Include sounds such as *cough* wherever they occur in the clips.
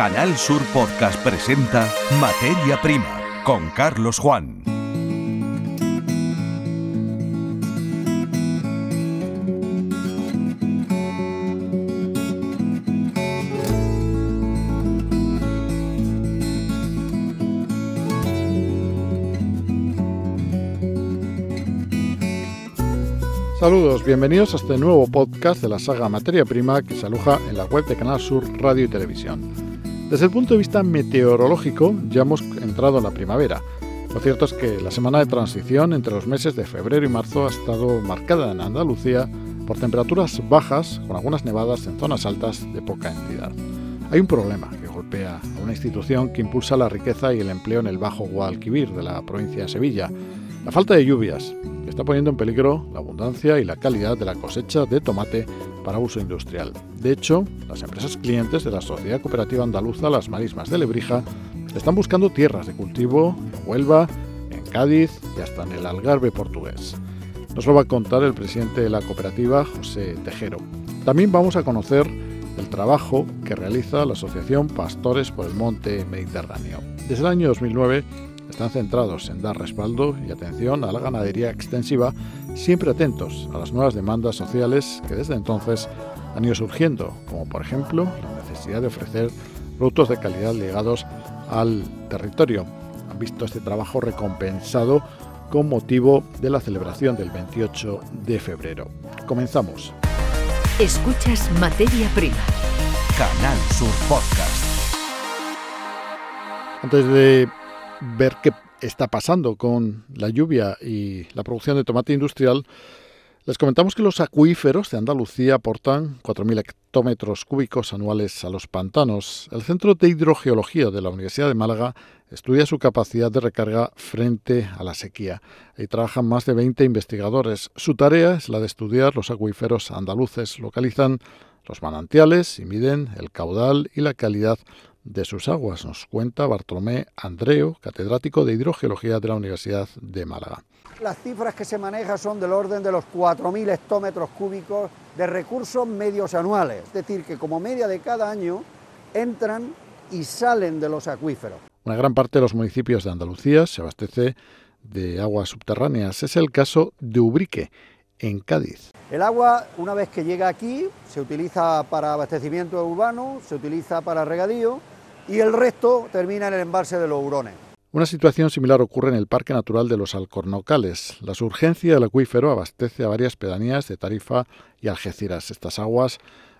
Canal Sur Podcast presenta Materia Prima con Carlos Juan. Saludos, bienvenidos a este nuevo podcast de la saga Materia Prima que se aloja en la web de Canal Sur Radio y Televisión. Desde el punto de vista meteorológico, ya hemos entrado en la primavera. Lo cierto es que la semana de transición entre los meses de febrero y marzo ha estado marcada en Andalucía por temperaturas bajas con algunas nevadas en zonas altas de poca entidad. Hay un problema que golpea a una institución que impulsa la riqueza y el empleo en el Bajo Guadalquivir de la provincia de Sevilla. La falta de lluvias, está poniendo en peligro la abundancia y la calidad de la cosecha de tomate para uso industrial. De hecho, las empresas clientes de la Sociedad Cooperativa Andaluza Las Marismas de Lebrija están buscando tierras de cultivo en Huelva, en Cádiz y hasta en el Algarve portugués. Nos lo va a contar el presidente de la cooperativa, José Tejero. También vamos a conocer el trabajo que realiza la Asociación Pastores por el Monte Mediterráneo. Desde el año 2009 están centrados en dar respaldo y atención a la ganadería extensiva, siempre atentos a las nuevas demandas sociales que desde entonces han ido surgiendo, como por ejemplo la necesidad de ofrecer productos de calidad ligados al territorio. Han visto este trabajo recompensado con motivo de la celebración del 28 de febrero. Comenzamos. Escuchas Materia Prima. Canal Sur Podcast. Antes de ver qué está pasando con la lluvia y la producción de tomate industrial, les comentamos que los acuíferos de Andalucía aportan 4.000 hectómetros cúbicos anuales a los pantanos. El Centro de Hidrogeología de la Universidad de Málaga estudia su capacidad de recarga frente a la sequía. Ahí trabajan más de 20 investigadores. Su tarea es la de estudiar los acuíferos andaluces. Localizan los manantiales y miden el caudal y la calidad de sus aguas, nos cuenta Bartolomé Andreo, catedrático de Hidrogeología de la Universidad de Málaga. Las cifras que se manejan son del orden de los 4.000 hectómetros cúbicos de recursos medios anuales, es decir, que como media de cada año entran y salen de los acuíferos. Una gran parte de los municipios de Andalucía se abastece de aguas subterráneas. Es el caso de Ubrique, en Cádiz. El agua, una vez que llega aquí, se utiliza para abastecimiento urbano, se utiliza para regadío y el resto termina en el embalse de los Hurones. Una situación similar ocurre en el Parque Natural de los Alcornocales. La surgencia del acuífero abastece a varias pedanías de Tarifa y Algeciras. Estas aguas,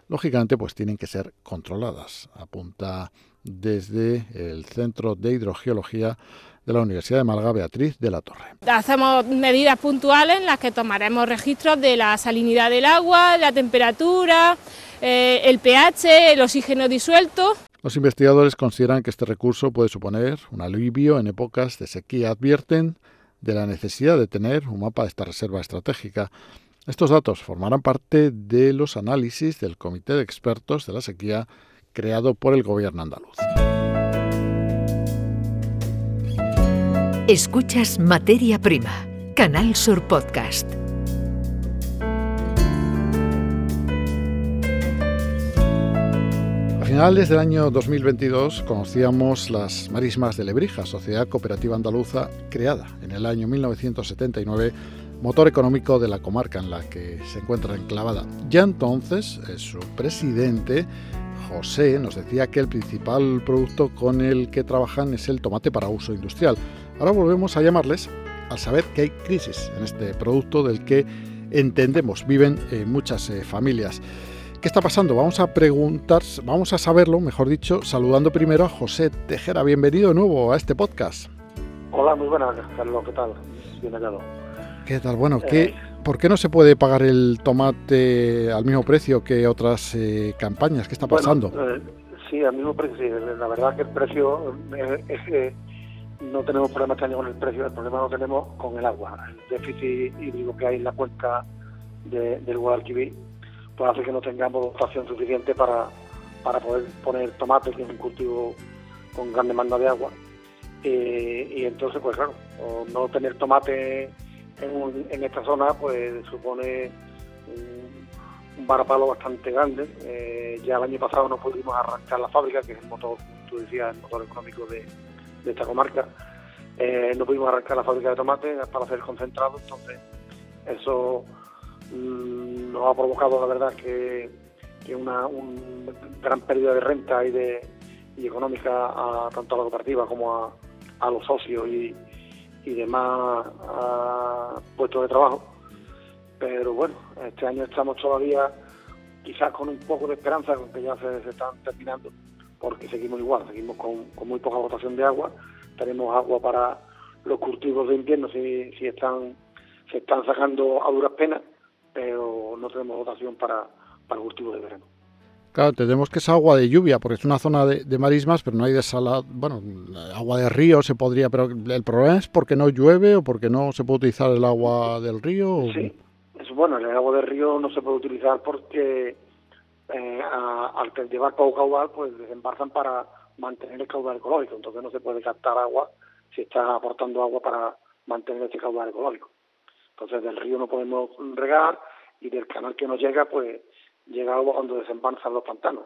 lógicamente, pues tienen que ser controladas, apunta desde el Centro de Hidrogeología de la Universidad de Málaga, Beatriz de la Torre. Hacemos medidas puntuales en las que tomaremos registros de la salinidad del agua, la temperatura, eh, el pH, el oxígeno disuelto. Los investigadores consideran que este recurso puede suponer un alivio en épocas de sequía. Advierten de la necesidad de tener un mapa de esta reserva estratégica. Estos datos formarán parte de los análisis del Comité de Expertos de la Sequía creado por el Gobierno andaluz. Escuchas Materia Prima, Canal Sur Podcast. Finales del año 2022 conocíamos las Marismas de Lebrija, sociedad cooperativa andaluza creada en el año 1979, motor económico de la comarca en la que se encuentra enclavada. Ya entonces, eh, su presidente José nos decía que el principal producto con el que trabajan es el tomate para uso industrial. Ahora volvemos a llamarles al saber que hay crisis en este producto del que entendemos viven eh, muchas eh, familias. ¿Qué está pasando? Vamos a preguntar, vamos a saberlo, mejor dicho, saludando primero a José Tejera. Bienvenido de nuevo a este podcast. Hola, muy buenas, Carlos, ¿qué tal? Bien hallado. ¿Qué tal? Bueno, ¿qué, ¿por qué no se puede pagar el tomate al mismo precio que otras eh, campañas? ¿Qué está pasando? Bueno, sí, al mismo precio, sí. La verdad que el precio es que no tenemos problemas este año con el precio, el problema lo tenemos con el agua. El déficit hídrico que hay en la cuenca del Guadalquivir pues hace que no tengamos dotación suficiente para, para poder poner tomate, que es un cultivo con gran demanda de agua. Eh, y entonces, pues claro, no tener tomate en, esta zona, pues supone un varapalo bastante grande. Eh, ya el año pasado no pudimos arrancar la fábrica, que es el motor, tú decías, el motor económico de, esta comarca. Eh, no pudimos arrancar la fábrica de tomate para hacer concentrado, entonces eso nos ha provocado, la verdad, que, una gran pérdida de renta y, de, económica a, tanto a la cooperativa como a, los socios y, y demás puestos de trabajo. Pero bueno, este año estamos todavía quizás con un poco de esperanza, que ya se, están terminando, porque seguimos igual, seguimos con, muy poca dotación de agua, tenemos agua para los cultivos de invierno si, si están se están sacando a duras penas, pero no tenemos dotación para, para cultivos de verano. Claro, tenemos que es agua de lluvia, porque es una zona de, marismas, pero no hay de salada, bueno, agua de río se podría, pero el problema es porque no llueve o porque no se puede utilizar el agua del río. Sí, bueno, el agua del río no se puede utilizar porque eh, al llevar poco caudal, pues desembarzan para mantener el caudal ecológico. Entonces no se puede captar agua si está aportando agua para mantener ese caudal ecológico. Entonces del río no podemos regar y del canal que nos llega, pues llega agua cuando desembarzan los pantanos.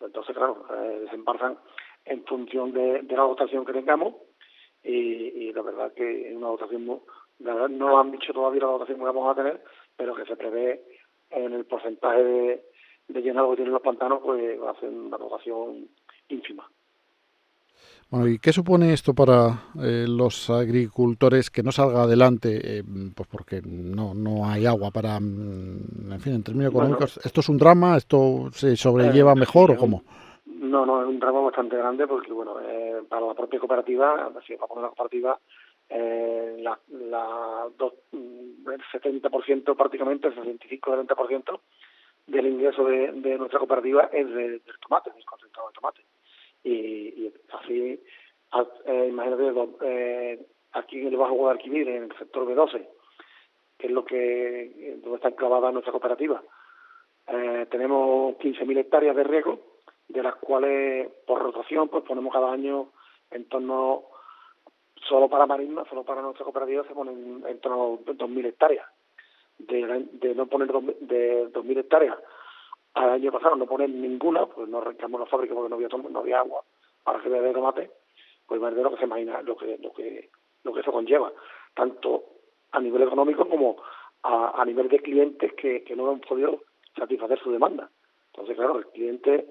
Entonces, claro, eh, desembarzan en función de, la dotación que tengamos y, y la verdad que es una dotación muy, no no han dicho todavía la dotación que vamos a tener, pero que se prevé en el porcentaje de, de llenado que tienen los pantanos, pues va a ser una dotación ínfima. Bueno, ¿y qué supone esto para eh, los agricultores que no salga adelante? Eh, pues porque no, no hay agua para, mm, en fin, en términos económicos, ¿esto es un drama? ¿Esto se sobrelleva eh, mejor o cómo? No, no, es un drama bastante grande porque, bueno, para la propia cooperativa, si para poner la cooperativa, eh, la, la mm, el 70% prácticamente, el 65-70% del ingreso de, de, nuestra cooperativa es del tomate, del concentrado de tomate. Y, así, eh, imagínate, eh, aquí en el Bajo Guadalquivir, en el sector B12, que es lo que donde está enclavada nuestra cooperativa, eh, tenemos 15.000 hectáreas de riego, de las cuales por rotación pues ponemos cada año en torno solo para Marisma, solo para nuestra cooperativa se ponen en torno a 2.000 hectáreas. De, de no poner dos, de 2.000 hectáreas al año pasado no poner ninguna, pues no arrancamos la fábrica porque no había, no había agua para que de tomate, pues de lo que se imagina lo que, lo que, lo que eso conlleva, tanto a nivel económico como a, a nivel de clientes que, que no han podido satisfacer su demanda. Entonces, claro, el cliente,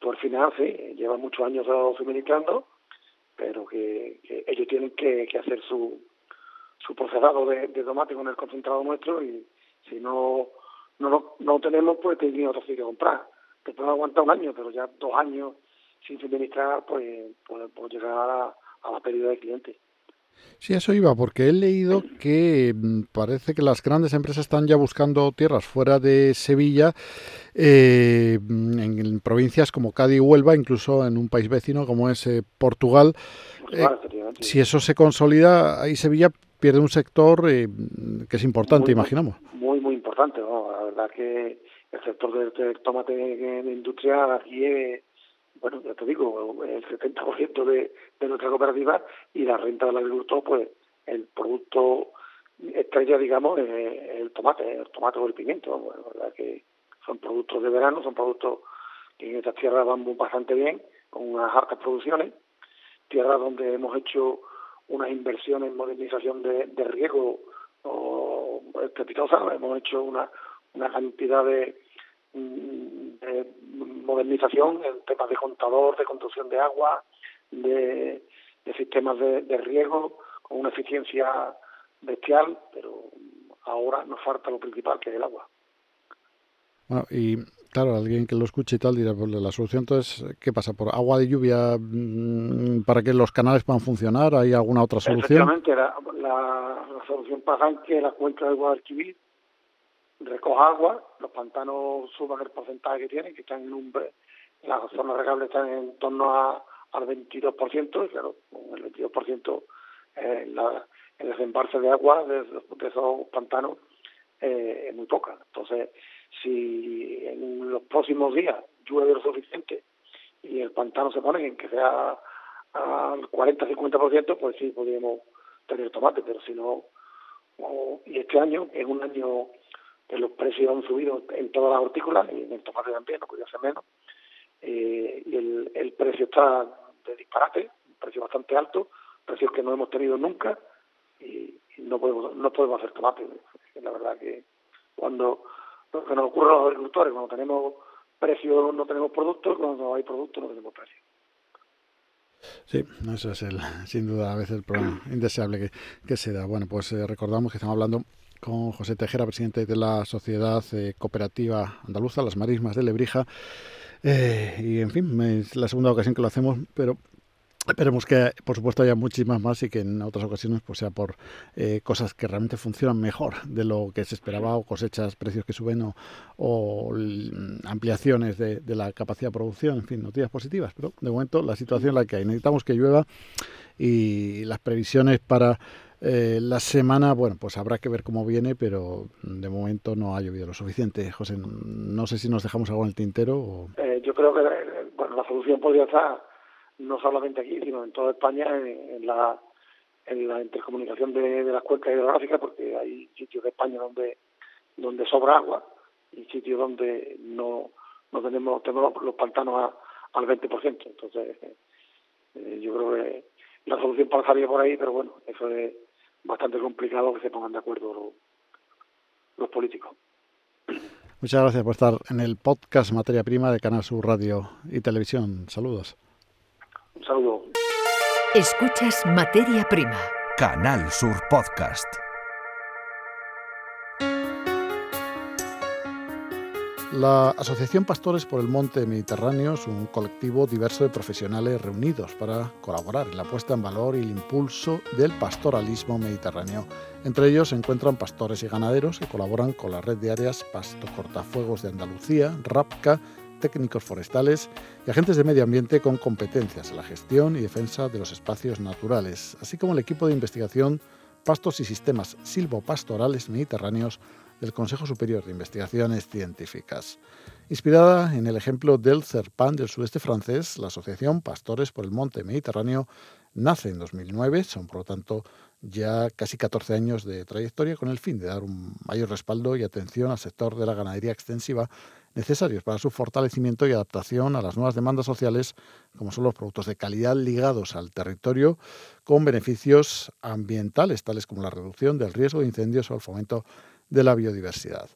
por final, sí, lleva muchos años suministrando, pero que, ellos tienen que, hacer su, su procesado de, tomate con el concentrado nuestro y si no no no, tenemos pues tienen otro sitio que comprar que pueden aguantar un año pero ya dos años sin suministrar pues puede, llegar a, a la pérdida de clientes Sí, eso iba, porque he leído que mm, parece que las grandes empresas están ya buscando tierras fuera de Sevilla, eh, en, provincias como Cádiz y Huelva, incluso en un país vecino como es eh, Portugal. Eh, si eso se consolida, ahí Sevilla pierde un sector que es importante, imaginamos. Muy, muy importante. La verdad que el sector del, tomate de industria aquí es bueno, ya te digo, el 70% de, de nuestra cooperativa y la renta del agricultor, pues el producto estrella, digamos, es el tomate, el tomate o el pimiento. Bueno, la verdad que son productos de verano, son productos que en estas tierras van bastante bien, con unas altas producciones, tierras donde hemos hecho unas inversiones en modernización de, de riego o estrepitosas, hemos hecho una, una cantidad de, de modernización en temas de contador, de conducción de agua, de, sistemas de, riego, con una eficiencia bestial, pero ahora nos falta lo principal, que es el agua. Bueno, y claro, alguien que lo escuche y tal dirá, pues la solución entonces, ¿qué pasa? ¿Por agua de lluvia mm, para que los canales puedan funcionar? ¿Hay alguna otra solución? Efectivamente, la, la, solución pasa en que la cuenca de Guadalquivir recoja agua, los pantanos suban el porcentaje que tienen, que están en un las zonas regables están en torno a, al 22%, y claro, el 22% eh, la, el desembarce de agua de, esos pantanos eh, es muy poca. Entonces, si en los próximos días llueve lo suficiente y el pantano se pone en que sea al 40-50%, pues sí podríamos tener tomate, pero si no, y este año es un año los precios han subido en todas las hortícolas y en el tomate también, no podía ser menos. Eh, y el, el precio está de disparate, un precio bastante alto, precios que no hemos tenido nunca y, no podemos no podemos hacer tomate. La verdad que cuando lo nos ocurre a los agricultores, cuando tenemos precio no tenemos productos, cuando hay productos no tenemos precio. Sí, eso es el, sin duda a veces el problema indeseable que, que se da. Bueno, pues eh, recordamos que estamos hablando con José Tejera, presidente de la Sociedad eh, Cooperativa Andaluza, Las Marismas de Lebrija. Eh, y en fin, es la segunda ocasión que lo hacemos, pero Esperemos que, por supuesto, haya muchísimas más y que en otras ocasiones pues sea por eh, cosas que realmente funcionan mejor de lo que se esperaba o cosechas, precios que suben o, ampliaciones de, la capacidad de producción, en fin, noticias positivas. Pero de momento la situación es la que hay. Necesitamos que llueva y las previsiones para eh, la semana, bueno, pues habrá que ver cómo viene, pero de momento no ha llovido lo suficiente. José, no sé si nos dejamos algo en el tintero. O... Eh, yo creo que bueno, la solución podría estar no solamente aquí, sino en toda España, en, la, en la intercomunicación de, las cuencas hidrográficas, porque hay sitios de España donde, donde sobra agua y sitios donde no, no tenemos, tenemos los pantanos al 20%. Entonces, eh, yo creo que la solución pasaría por ahí, pero bueno, eso es bastante complicado que se pongan de acuerdo los, los políticos. Muchas gracias por estar en el podcast Materia Prima de Canal Sur Radio y Televisión. Saludos. Un saludo. Escuchas Materia Prima. Canal Sur Podcast. La Asociación Pastores por el Monte Mediterráneo es un colectivo diverso de profesionales reunidos para colaborar en la puesta en valor y el impulso del pastoralismo mediterráneo. Entre ellos se encuentran pastores y ganaderos que colaboran con la red de áreas Pasto Cortafuegos de Andalucía, RAPCA, técnicos forestales y agentes de medio ambiente con competencias en la gestión y defensa de los espacios naturales, así como el equipo de investigación Pastos y Sistemas Silvopastorales Mediterráneos del Consejo Superior de Investigaciones Científicas. Inspirada en el ejemplo del Serpan del sudeste francés, la Asociación Pastores por el Monte Mediterráneo nace en 2009, son por lo tanto ya casi 14 años de trayectoria con el fin de dar un mayor respaldo y atención al sector de la ganadería extensiva necesarios para su fortalecimiento y adaptación a las nuevas demandas sociales, como son los productos de calidad ligados al territorio, con beneficios ambientales, tales como la reducción del riesgo de incendios o el fomento de la biodiversidad.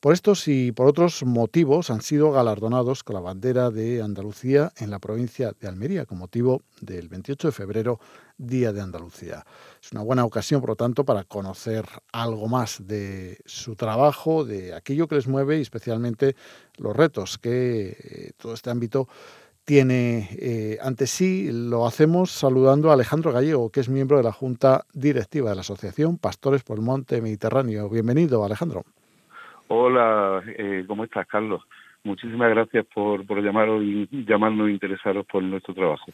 Por estos y por otros motivos han sido galardonados con la bandera de Andalucía en la provincia de Almería, con motivo del 28 de febrero, Día de Andalucía. Es una buena ocasión, por lo tanto, para conocer algo más de su trabajo, de aquello que les mueve y especialmente los retos que eh, todo este ámbito tiene eh, ante sí. Lo hacemos saludando a Alejandro Gallego, que es miembro de la Junta Directiva de la Asociación Pastores por el Monte Mediterráneo. Bienvenido, Alejandro. Hola, eh, ¿cómo estás, Carlos? Muchísimas gracias por, por llamaros y llamarnos e interesaros por nuestro trabajo.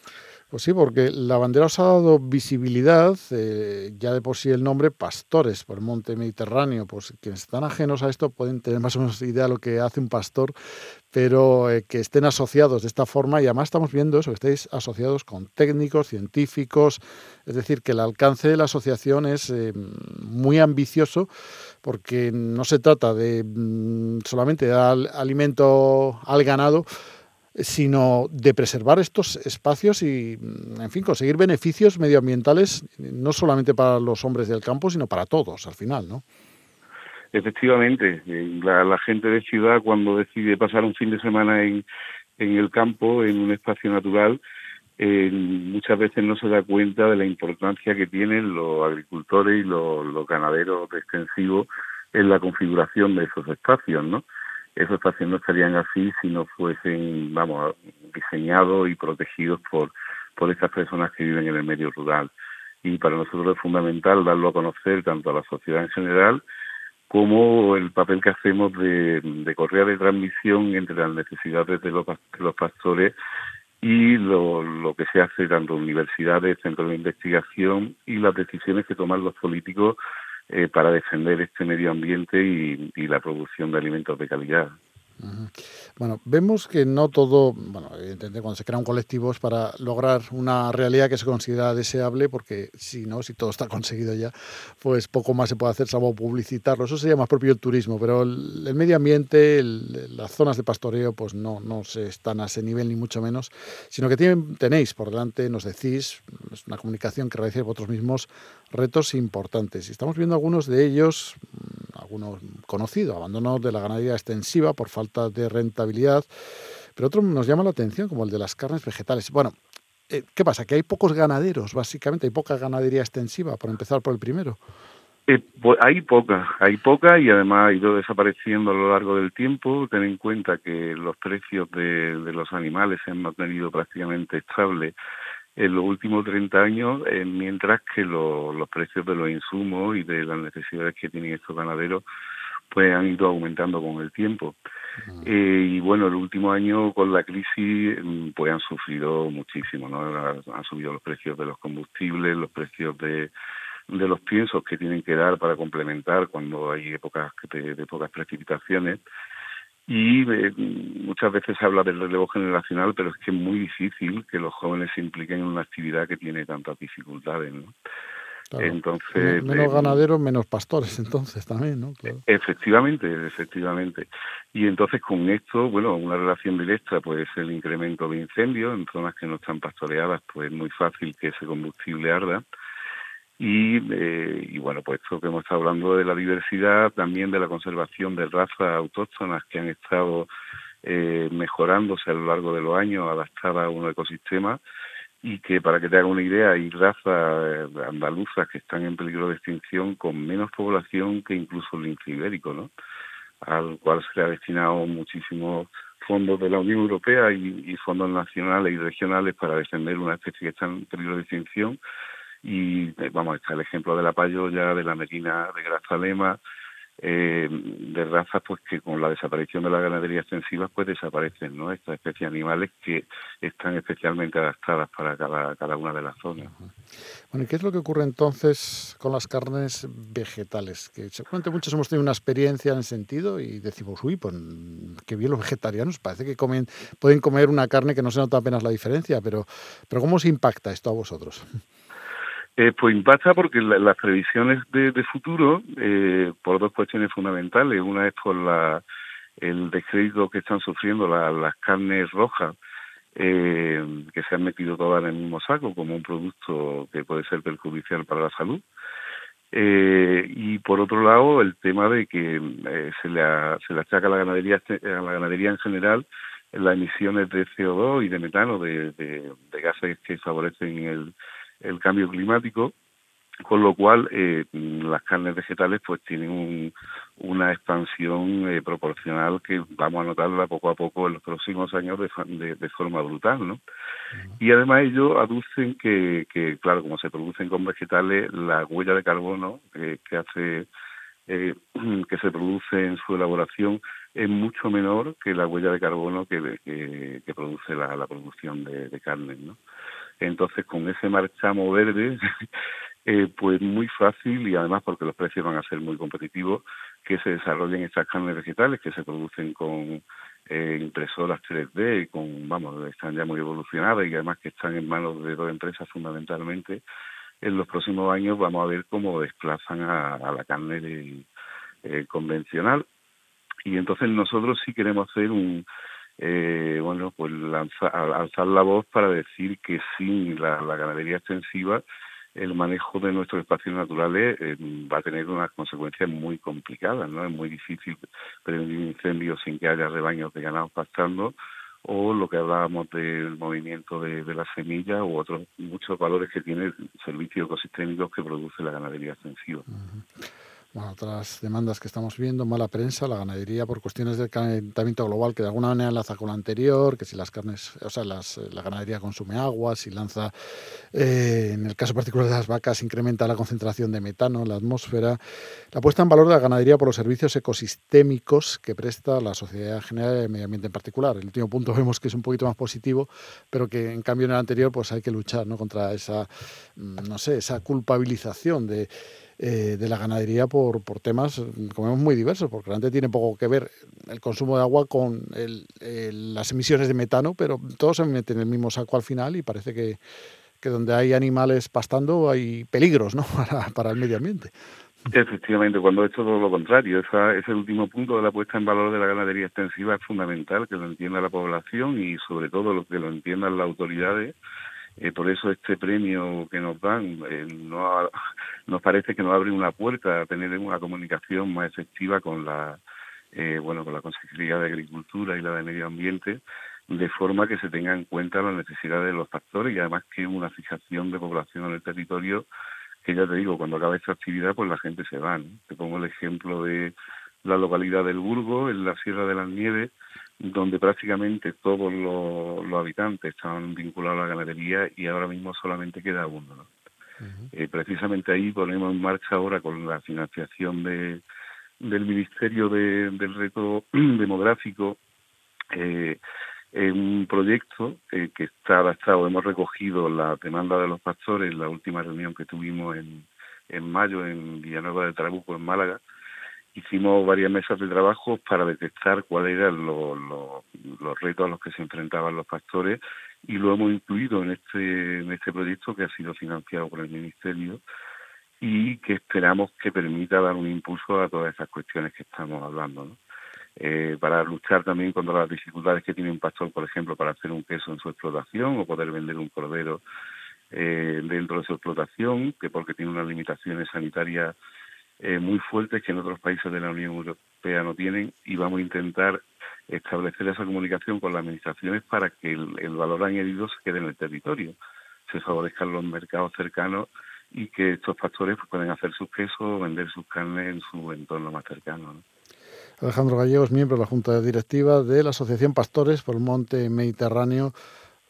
Pues sí, porque la bandera os ha dado visibilidad, eh, ya de por sí el nombre, pastores por el monte Mediterráneo, pues quienes están ajenos a esto pueden tener más o menos idea de lo que hace un pastor, pero eh, que estén asociados de esta forma. Y además estamos viendo eso, que estéis asociados con técnicos, científicos, es decir, que el alcance de la asociación es eh, muy ambicioso porque no se trata de mm, solamente dar alimento al ganado, sino de preservar estos espacios y, mm, en fin, conseguir beneficios medioambientales no solamente para los hombres del campo, sino para todos al final, ¿no? Efectivamente, eh, la, gente de ciudad cuando decide pasar un fin de semana en, en el campo, en un espacio natural, eh, muchas veces no se da cuenta de la importancia que tienen los agricultores y los, los ganaderos extensivos en la configuración de esos espacios, ¿no? Esos espacios no estarían así si no fuesen, vamos, diseñados y protegidos por, por estas personas que viven en el medio rural. Y para nosotros es fundamental darlo a conocer tanto a la sociedad en general como el papel que hacemos de, de correa de transmisión entre las necesidades de los, de los pastores y lo, lo que se hace tanto universidades, centros de investigación y las decisiones que toman los políticos eh, para defender este medio ambiente y, la producción de alimentos de calidad. Bueno, vemos que no todo, bueno, evidentemente cuando se crea un colectivo es para lograr una realidad que se considera deseable, porque si no, si todo está *laughs* conseguido ya, pues poco más se puede hacer salvo publicitarlo. Eso sería más propio del turismo, pero el, medio ambiente, las zonas de pastoreo, pues no, no se están a ese nivel ni mucho menos, sino que tienen, tenéis por delante, nos decís, es una comunicación que realizáis vosotros mismos, retos importantes. Y estamos viendo algunos de ellos, algunos conocidos, abandono de la ganadería extensiva por falta de rentabilidad, pero otro nos llama la atención, como el de las carnes vegetales. Bueno, eh, ¿qué pasa? Que hay pocos ganaderos, básicamente, hay poca ganadería extensiva, por empezar por el primero. Eh, pues hay poca, hay poca y además ha ido desapareciendo a lo largo del tiempo. Ten en cuenta que los precios de, de los animales se han mantenido prácticamente estables en los últimos 30 años, eh, mientras que los precios de los insumos y de las necesidades que tienen estos ganaderos pues han ido aumentando con el tiempo. Eh, y bueno, el último año con la crisis mm, pues han sufrido muchísimo, ¿no? Han subido los precios de los combustibles, los precios de, de los piensos que tienen que dar para complementar cuando hay épocas de, de pocas precipitaciones y eh, muchas veces se habla del relevo generacional, pero es que es muy difícil que los jóvenes se impliquen en una actividad que tiene tantas dificultades, ¿no? Entonces, menos eh, ganaderos, menos pastores, *laughs* entonces también, ¿no? Efectivamente, efectivamente. Y entonces con esto, bueno, una relación directa, pues el incremento de incendios en zonas que no están pastoreadas, pues es muy fácil que ese combustible arda y, eh, y bueno, pues que hemos estado hablando de la diversidad, también de la conservación de razas autóctonas que han estado eh, mejorándose a lo largo de los años, adaptadas a un ecosistema, y que para que te haga una idea, hay razas eh, andaluzas que están en peligro de extinción con menos población que incluso el lince ibérico, ¿no? al cual se le ha destinado muchísimos fondos de la Unión Europea y, y fondos nacionales y regionales para defender una especie que está en peligro de extinción y eh, vamos, está el ejemplo de la payoya, de la merina de grazalema, eh, de razas pues que con la desaparición de la ganadería extensiva pues desaparecen, ¿no? Estas especies animales que están especialmente adaptadas para cada, cada una de las zonas. Bueno, ¿y qué es lo que ocurre entonces con las carnes vegetales? Que seguramente muchos hemos tenido una experiencia en ese sentido y decimos, uy, pues qué bien los vegetarianos, parece que comen, pueden comer una carne que no se nota apenas la diferencia, pero, pero ¿cómo se impacta esto a vosotros? Eh, pues impacta porque las previsiones de, futuro, eh, por dos cuestiones fundamentales. Una es por la, el descrédito que están sufriendo las carnes rojas, eh, que se han metido todas en el mismo saco como un producto que puede ser perjudicial para la salud. Eh, y por otro lado, el tema de que se, le se le achaca a la ganadería, a la ganadería en general las emisiones de CO2 y de metano, de, de, de gases que favorecen el el cambio climático, con lo cual eh, las carnes vegetales pues tienen un, una expansión eh, proporcional que vamos a notarla poco a poco en los próximos años de, de, forma brutal, ¿no? Y además ellos aducen que, que, claro, como se producen con vegetales, la huella de carbono que hace eh, *clears throat* que se produce en su elaboración es mucho menor que la huella de carbono que, que, produce la, la producción de, de carne, ¿no? Entonces, con ese marchamo verde, *laughs* eh, pues muy fácil y además porque los precios van a ser muy competitivos, que se desarrollen estas carnes vegetales que se producen con eh, impresoras 3D y con, vamos, están ya muy evolucionadas y además que están en manos de dos empresas fundamentalmente. En los próximos años vamos a ver cómo desplazan a, la carne eh, convencional y entonces nosotros sí queremos hacer un eh, bueno, pues lanzar, alzar la voz para decir que sin la, ganadería extensiva el manejo de nuestros espacios naturales eh, va a tener unas consecuencias muy complicadas, ¿no? Es muy difícil prevenir incendios sin que haya rebaños de ganado pastando o lo que hablábamos del movimiento de, de la semilla u otros muchos valores que tiene servicios ecosistémicos que produce la ganadería extensiva. Bueno, otras demandas que estamos viendo, mala prensa, la ganadería por cuestiones del calentamiento global, que de alguna manera enlaza con la anterior, que si las carnes, o sea, las, la ganadería consume agua, si lanza, eh, en el caso particular de las vacas, incrementa la concentración de metano en la atmósfera. La puesta en valor de la ganadería por los servicios ecosistémicos que presta la sociedad general y el medio ambiente en particular. El último punto *laughs* vemos que es un poquito más positivo, pero que en cambio en el anterior pues hay que luchar ¿no? contra esa, mm, no sé, esa culpabilización de eh, de la ganadería por, por temas, como vemos, muy diversos, porque realmente tiene poco que ver el consumo de agua con las emisiones de metano, pero todos se meten en el mismo saco al final y parece que, que donde hay animales pastando hay peligros ¿no? *laughs* para, el medio ambiente. Efectivamente, cuando es todo lo contrario, esa, ese último punto de la puesta en valor de la ganadería extensiva es fundamental, que lo entienda la población y sobre todo lo que lo entiendan las autoridades. Eh, por eso este premio que nos dan eh, no *laughs* nos parece que nos abre una puerta a tener una comunicación más efectiva con la eh, bueno con la Consejería de Agricultura y la de Medio Ambiente de forma que se tenga en cuenta las necesidades de los factores y además que una fijación de población en el territorio que ya te digo, cuando acaba esta actividad, pues la gente se va. Te pongo el ejemplo de la localidad del Burgo, en la Sierra de las Nieves, donde prácticamente todos los, habitantes estaban vinculados a la ganadería y ahora mismo solamente queda uno. Eh, precisamente ahí ponemos en marcha ahora con la financiación de, del Ministerio del Reto *clears throat* Demográfico eh, un proyecto eh, que está adaptado. Hemos recogido la demanda de los pastores en la última reunión que tuvimos en, en mayo en Villanueva de Trabuco, en Málaga. Hicimos varias mesas de trabajo para detectar cuáles eran los, los, retos a los que se enfrentaban los pastores y lo hemos incluido en este, en este proyecto que ha sido financiado por el Ministerio y que esperamos que permita dar un impulso a todas esas cuestiones que estamos hablando. eh, para luchar también contra las dificultades que tiene un pastor, por ejemplo, para hacer un queso en su explotación o poder vender un cordero eh, dentro de su explotación, que porque tiene unas limitaciones sanitarias eh, muy fuertes que en otros países de la Unión Europea no tienen y vamos a intentar establecer esa comunicación con las administraciones para que el, valor añadido se quede en el territorio, se favorezcan los mercados cercanos y que estos pastores pues, puedan hacer sus quesos o vender sus carnes en su entorno más cercano. ¿no? Alejandro Gallegos, miembro de la Junta Directiva de la Asociación Pastores por el Monte Mediterráneo,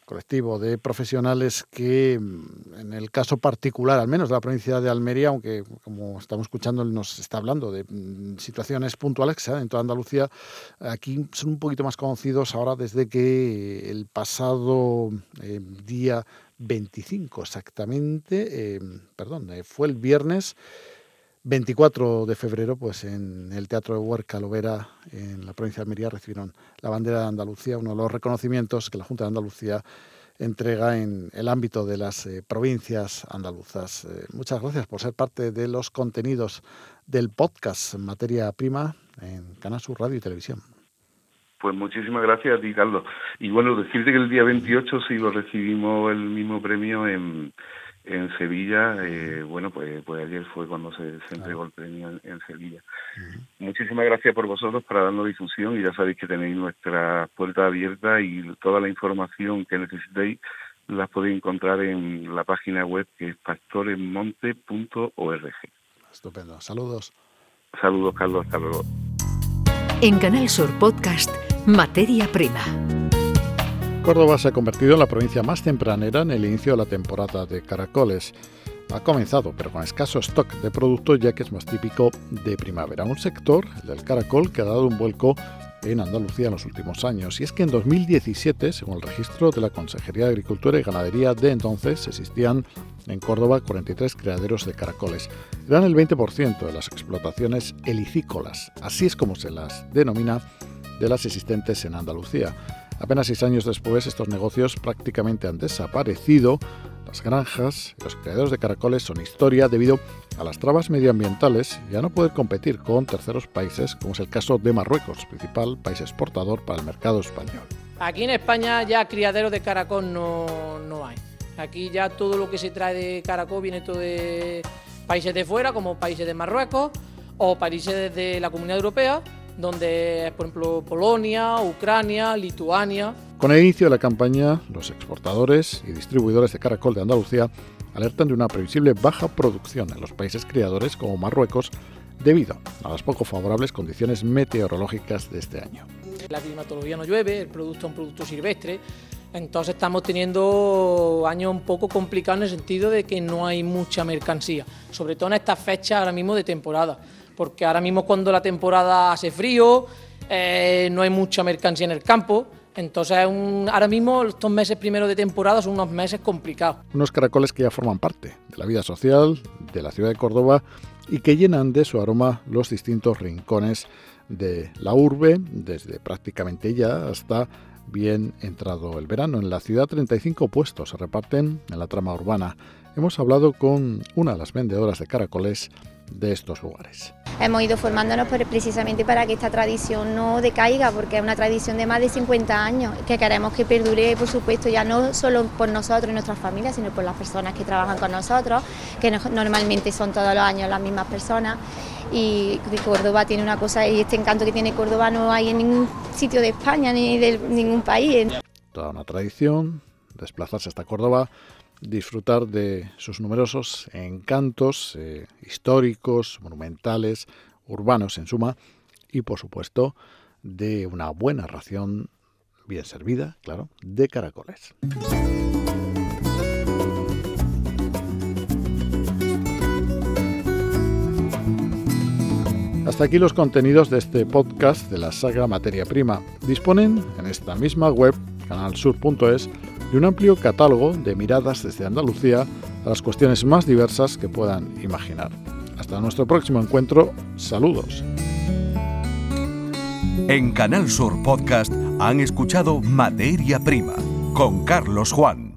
colectivo de profesionales que, mm, en el caso particular, al menos de la provincia de Almería, aunque como estamos escuchando, nos está hablando de mm, situaciones puntuales que se dan en toda Andalucía, aquí son un poquito más conocidos ahora desde que el pasado eh, día 25 exactamente, eh, perdón, eh, fue el viernes, 24 de febrero, pues en el Teatro de Huerca Lovera, en la provincia de Almería, recibieron la bandera de Andalucía, uno de los reconocimientos que la Junta de Andalucía entrega en el ámbito de las eh, provincias andaluzas. Eh, muchas gracias por ser parte de los contenidos del podcast Materia Prima en Canal Sur Radio y Televisión. Pues muchísimas gracias a ti, Carlos. Y bueno, decirte que el día 28 sí lo recibimos el mismo premio en en Sevilla, eh, bueno, pues, pues ayer fue cuando se, entregó el premio en, Sevilla. Muchísimas gracias por vosotros para darnos difusión y ya sabéis que tenéis nuestra puerta abierta y toda la información que necesitéis las podéis encontrar en la página web que es pastoresmonte.org. Estupendo. Saludos. Saludos, Carlos. Hasta luego. En Canal Sur Podcast, Materia Prima. Córdoba se ha convertido en la provincia más tempranera en el inicio de la temporada de caracoles. Ha comenzado, pero con escaso stock de producto ya que es más típico de primavera. Un sector, el del caracol, que ha dado un vuelco en Andalucía en los últimos años. Y es que en 2017, según el registro de la Consejería de Agricultura y Ganadería de entonces, existían en Córdoba 43 criaderos de caracoles. Eran el 20% de las explotaciones helicícolas, así es como se las denomina, de las existentes en Andalucía. Apenas seis años después, estos negocios prácticamente han desaparecido. Las granjas los criaderos de caracoles son historia debido a las trabas medioambientales y a no poder competir con terceros países, como es el caso de Marruecos, principal país exportador para el mercado español. Aquí en España ya criaderos de caracol no, no hay. Aquí ya todo lo que se trae de caracol viene todo de países de fuera, como países de Marruecos o países de la Comunidad Europea donde, por ejemplo, Polonia, Ucrania, Lituania. Con el inicio de la campaña, los exportadores y distribuidores de caracol de Andalucía alertan de una previsible baja producción en los países criadores como Marruecos debido a las poco favorables condiciones meteorológicas de este año. La climatología no llueve, el producto es un producto silvestre, entonces estamos teniendo años un poco complicados en el sentido de que no hay mucha mercancía, sobre todo en estas fechas ahora mismo de temporada porque ahora mismo cuando la temporada hace frío, eh, no hay mucha mercancía en el campo, entonces, ahora mismo, estos meses primeros de temporada son unos meses complicados. Unos caracoles que ya forman parte de la vida social de la ciudad de Córdoba y que llenan de su aroma los distintos rincones de la urbe, desde prácticamente ya hasta bien entrado el verano. En la ciudad 35 puestos se reparten en la trama urbana. Hemos hablado con una de las vendedoras de caracoles de estos lugares. Hemos ido formándonos precisamente para que esta tradición no decaiga, porque es una tradición de más de 50 años, que queremos que perdure, por supuesto, ya no solo por nosotros y nuestras familias, sino por las personas que trabajan con nosotros, que normalmente son todos los años las mismas personas. Y Córdoba tiene una cosa, y este encanto que tiene Córdoba no hay en ningún sitio de España ni de ningún país. Toda una tradición, desplazarse hasta Córdoba disfrutar de sus numerosos encantos eh, históricos, monumentales, urbanos en suma, y por supuesto de una buena ración bien servida, claro, de caracoles. Hasta aquí los contenidos de este podcast de la saga Materia Prima. Disponen en esta misma web, canalsur.es, y un amplio catálogo de miradas desde Andalucía a las cuestiones más diversas que puedan imaginar. Hasta nuestro próximo encuentro, saludos. En Canal Sur Podcast han escuchado Materia Prima con Carlos Juan.